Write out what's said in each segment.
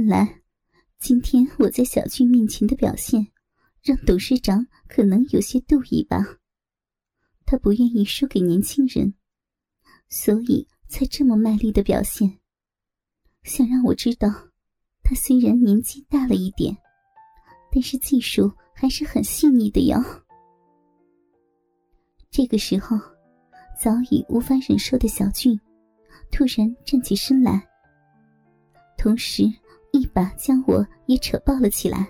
看来，今天我在小俊面前的表现，让董事长可能有些妒意吧。他不愿意输给年轻人，所以才这么卖力的表现，想让我知道，他虽然年纪大了一点，但是技术还是很细腻的哟。这个时候，早已无法忍受的小俊，突然站起身来，同时把将我也扯抱了起来，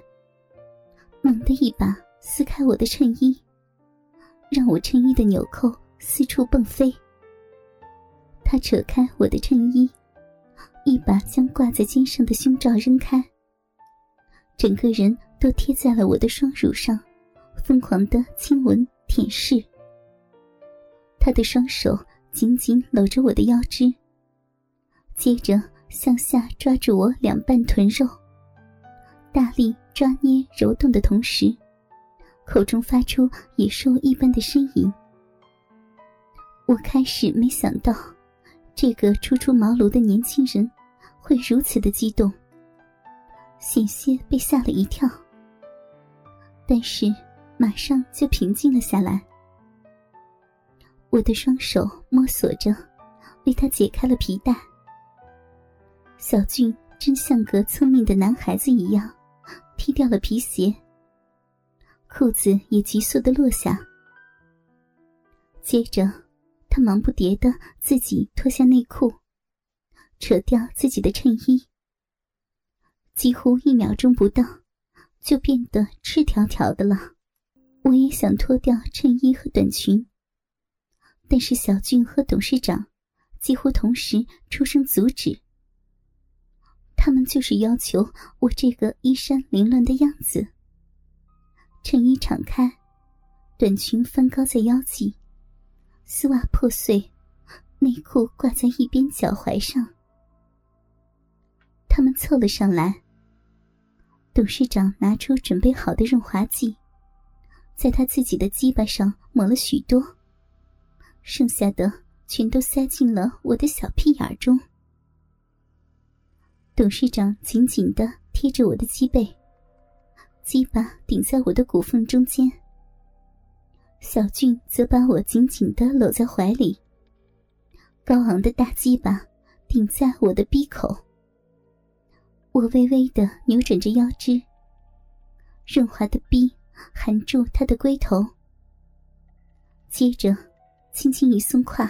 猛地一把撕开我的衬衣，让我衬衣的纽扣四处迸飞。他扯开我的衬衣，一把将挂在肩上的胸罩扔开，整个人都贴在了我的双乳上，疯狂的亲吻舔舐。他的双手紧紧搂着我的腰肢，接着向下抓住我两半臀肉，大力抓捏揉动的同时，口中发出野兽一般的呻吟。我开始没想到，这个初出茅庐的年轻人会如此的激动，险些被吓了一跳，但是马上就平静了下来。我的双手摸索着，为他解开了皮带。小俊真像个聪明的男孩子一样，踢掉了皮鞋，裤子也急速的落下。接着，他忙不迭的自己脱下内裤，扯掉自己的衬衣。几乎一秒钟不到，就变得赤条条的了。我也想脱掉衬衣和短裙。但是小俊和董事长几乎同时出声阻止。他们就是要求我这个衣衫凌乱的样子。衬衣敞开，短裙翻高在腰际，丝袜破碎，内裤挂在一边脚踝上。他们凑了上来。董事长拿出准备好的润滑剂，在他自己的鸡巴上抹了许多。剩下的全都塞进了我的小屁眼中。董事长紧紧的贴着我的脊背，鸡巴顶在我的骨缝中间。小俊则把我紧紧的搂在怀里，高昂的大鸡巴顶在我的鼻口。我微微的扭转着腰肢，润滑的逼含住他的龟头，接着。轻轻一松胯，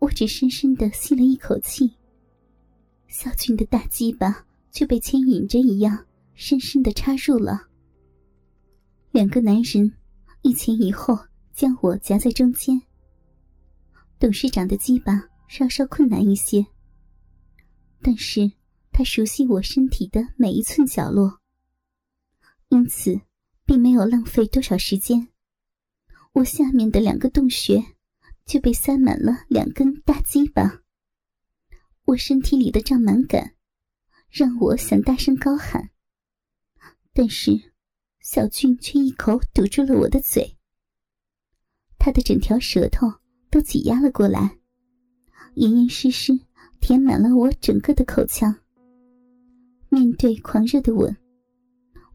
我只深深的吸了一口气。小俊的大鸡巴就被牵引着一样，深深的插入了。两个男人一前一后将我夹在中间。董事长的鸡巴稍稍困难一些，但是他熟悉我身体的每一寸角落，因此。并没有浪费多少时间，我下面的两个洞穴就被塞满了两根大鸡巴。我身体里的胀满感让我想大声高喊，但是小俊却一口堵住了我的嘴。他的整条舌头都挤压了过来，严严实实填满了我整个的口腔。面对狂热的吻。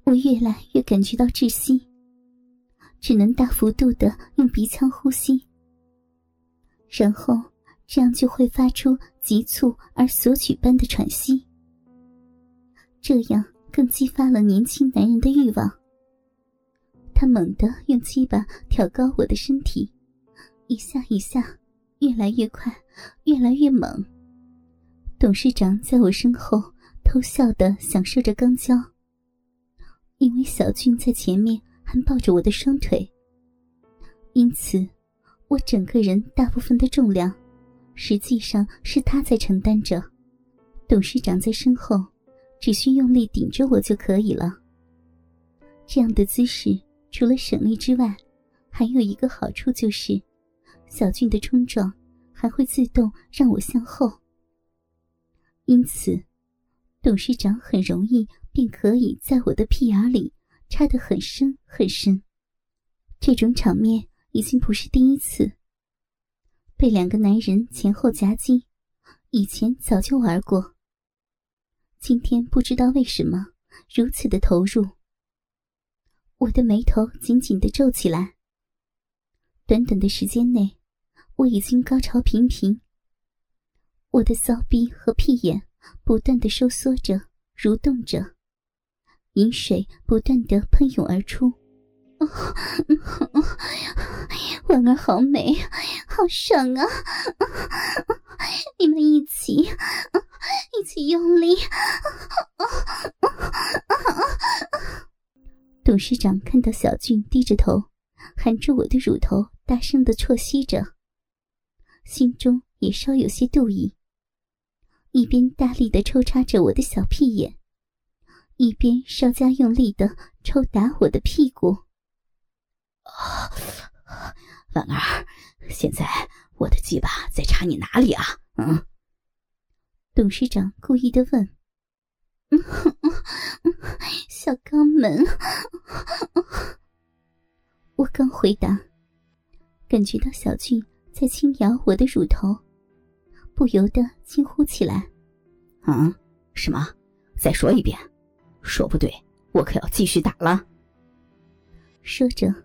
我越来越感觉到窒息，只能大幅度的用鼻腔呼吸，然后这样就会发出急促而索取般的喘息，这样更激发了年轻男人的欲望。他猛地用鸡巴挑高我的身体，一下一下，越来越快，越来越猛。董事长在我身后偷笑的享受着肛交。因为小俊在前面还抱着我的双腿，因此我整个人大部分的重量，实际上是他在承担着。董事长在身后，只需用力顶着我就可以了。这样的姿势除了省力之外，还有一个好处就是，小俊的冲撞还会自动让我向后。因此，董事长很容易。便可以在我的屁眼里插得很深很深。这种场面已经不是第一次。被两个男人前后夹击，以前早就玩过，今天不知道为什么如此的投入。我的眉头紧紧的皱起来。短短的时间内，我已经高潮频频。我的骚逼和屁眼不断的收缩着、蠕动着，饮水不断的喷涌而出。婉儿好美，好爽啊！你们一起，一起用力。董事长看到小俊低着头，含住我的乳头，大声的啜吸着，心中也稍有些妒意，一边大力的抽插着我的小屁眼，一边稍加用力的抽打我的屁股。啊，婉儿，现在我的鸡巴在插你哪里啊？嗯。董事长故意的问。小肛门。我刚回答，感觉到小俊在轻摇我的乳头，不由得惊呼起来：“嗯，什么？再说一遍！说不对，我可要继续打了。”说着。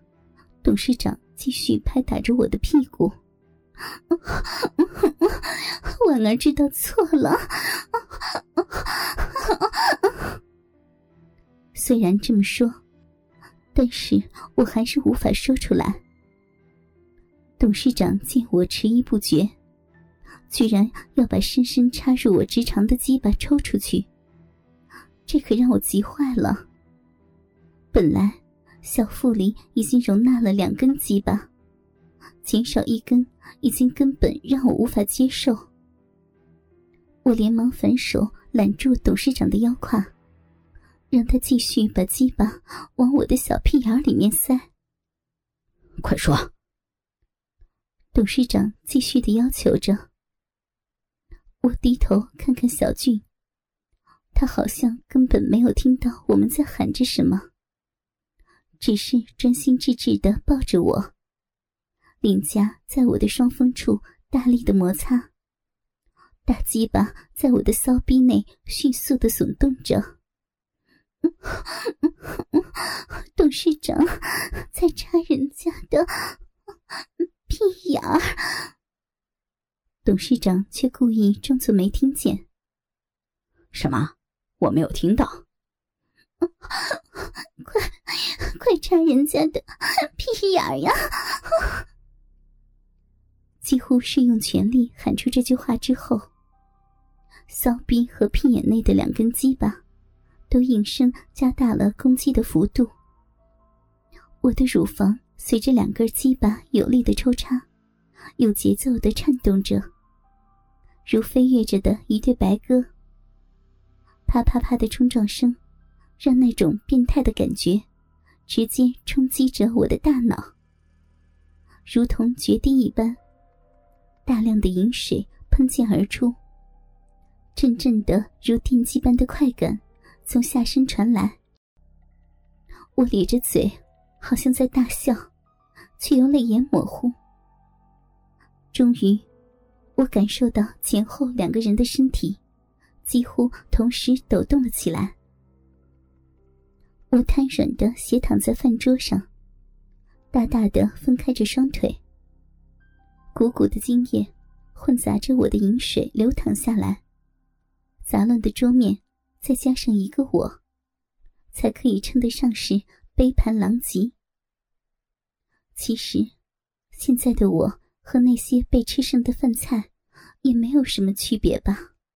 董事长继续拍打着我的屁股，婉儿知道错了。虽然这么说，但是我还是无法说出来。董事长见我迟疑不决，居然要把深深插入我直肠的鸡巴抽出去，这可让我急坏了。本来。小腹里已经容纳了两根鸡巴，减少一根已经根本让我无法接受。我连忙反手揽住董事长的腰胯，让他继续把鸡巴往我的小屁眼里面塞。快说！董事长继续的要求着。我低头看看小俊，他好像根本没有听到我们在喊着什么。只是专心致志的抱着我，脸颊在我的双峰处大力的摩擦，大鸡巴在我的骚逼内迅速的耸动着。董事长在插人家的屁眼儿，董事长却故意装作没听见。什么？我没有听到。快，快插人家的屁眼呀！几乎是用全力喊出这句话之后，骚逼和屁眼内的两根鸡巴都应声加大了攻击的幅度。我的乳房随着两根鸡巴有力的抽插，有节奏的颤动着，如飞跃着的一对白鸽。啪啪啪的冲撞声。让那种变态的感觉直接冲击着我的大脑，如同决堤一般。大量的饮水喷溅而出，阵阵的如电击般的快感从下身传来。我咧着嘴，好像在大笑，却又泪眼模糊。终于，我感受到前后两个人的身体几乎同时抖动了起来。我瘫软的斜躺在饭桌上，大大的分开着双腿。鼓鼓的精液混杂着我的饮水流淌下来，杂乱的桌面再加上一个我，才可以称得上是杯盘狼藉。其实，现在的我和那些被吃剩的饭菜也没有什么区别吧。